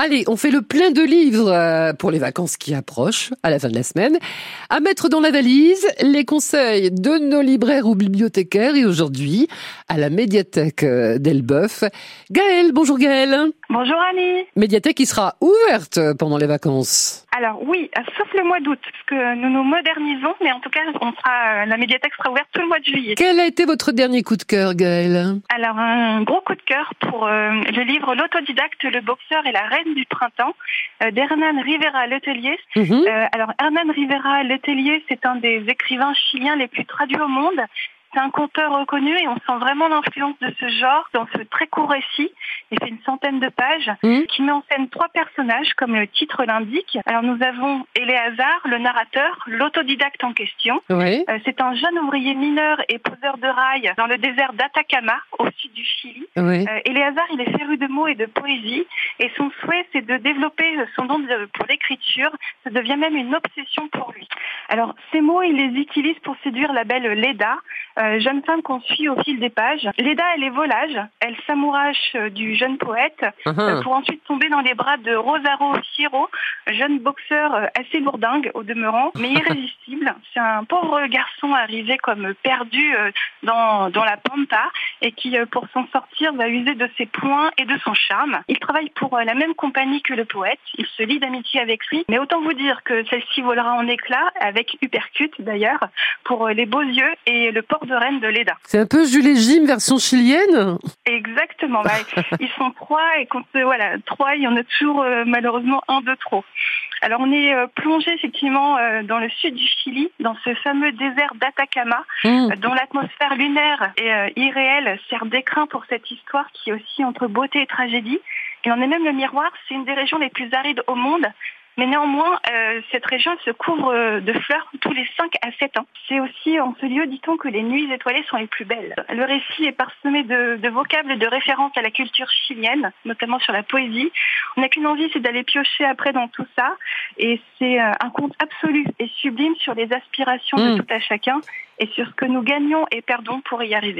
Allez, on fait le plein de livres euh, pour les vacances qui approchent à la fin de la semaine. À mettre dans la valise, les conseils de nos libraires ou bibliothécaires et aujourd'hui à la médiathèque euh, d'Elbeuf. Gaëlle, bonjour Gaëlle. Bonjour Annie. Médiathèque qui sera ouverte pendant les vacances. Alors oui, euh, sauf le mois d'août, parce que nous nous modernisons, mais en tout cas, on sera, la médiathèque sera ouverte tout le mois de juillet. Quel a été votre dernier coup de cœur, Gaëlle? Alors un gros coup de cœur pour le livre L'autodidacte, le boxeur et la reine du printemps euh, d'Hernan Rivera Letelier. Mhm. Euh, alors Hernan Rivera Letelier, c'est un des écrivains chiliens les plus traduits au monde. C'est un conteur reconnu et on sent vraiment l'influence de ce genre dans ce très court récit. Il fait une centaine de pages mmh. qui met en scène trois personnages comme le titre l'indique. Alors nous avons Éléazar, le narrateur, l'autodidacte en question. Euh, c'est un jeune ouvrier mineur et poseur de rails dans le désert d'Atacama au du Chili. Oui. Euh, il est féru de mots et de poésie et son souhait c'est de développer son don pour l'écriture. Ça devient même une obsession pour lui. Alors ces mots, il les utilise pour séduire la belle Leda, euh, jeune femme qu'on suit au fil des pages. Leda, elle est volage, elle s'amourache euh, du jeune poète uh-huh. euh, pour ensuite tomber dans les bras de Rosaro Siro, jeune boxeur assez lourdingue au demeurant, mais irrésistible. C'est un pauvre garçon arrivé comme perdu dans, dans la pampa et qui, pour s'en sortir, va user de ses poings et de son charme. Il travaille pour la même compagnie que le poète, il se lie d'amitié avec lui, mais autant vous dire que celle-ci volera en éclats, avec Uppercut d'ailleurs, pour les beaux yeux et le port de reine de Leda. C'est un peu Jules et Jim version chilienne Exactement. Bah, ils sont trois et quand euh, voilà trois, il y en a toujours euh, malheureusement un de trop. Alors on est euh, plongé effectivement dans le sud du Chili, dans ce fameux désert d'Atacama, mmh. dont l'atmosphère lunaire et irréelle sert d'écrin pour cette histoire qui est aussi entre beauté et tragédie. Et on est même le miroir, c'est une des régions les plus arides au monde, mais néanmoins, euh, cette région se couvre euh, de fleurs tous les 5 à 7 ans. C'est aussi en ce lieu, dit-on, que les nuits étoilées sont les plus belles. Le récit est parsemé de, de vocables et de références à la culture chilienne, notamment sur la poésie. On n'a qu'une envie, c'est d'aller piocher après dans tout ça. Et c'est euh, un conte absolu et sublime sur les aspirations de mmh. tout à chacun et sur ce que nous gagnons et perdons pour y arriver.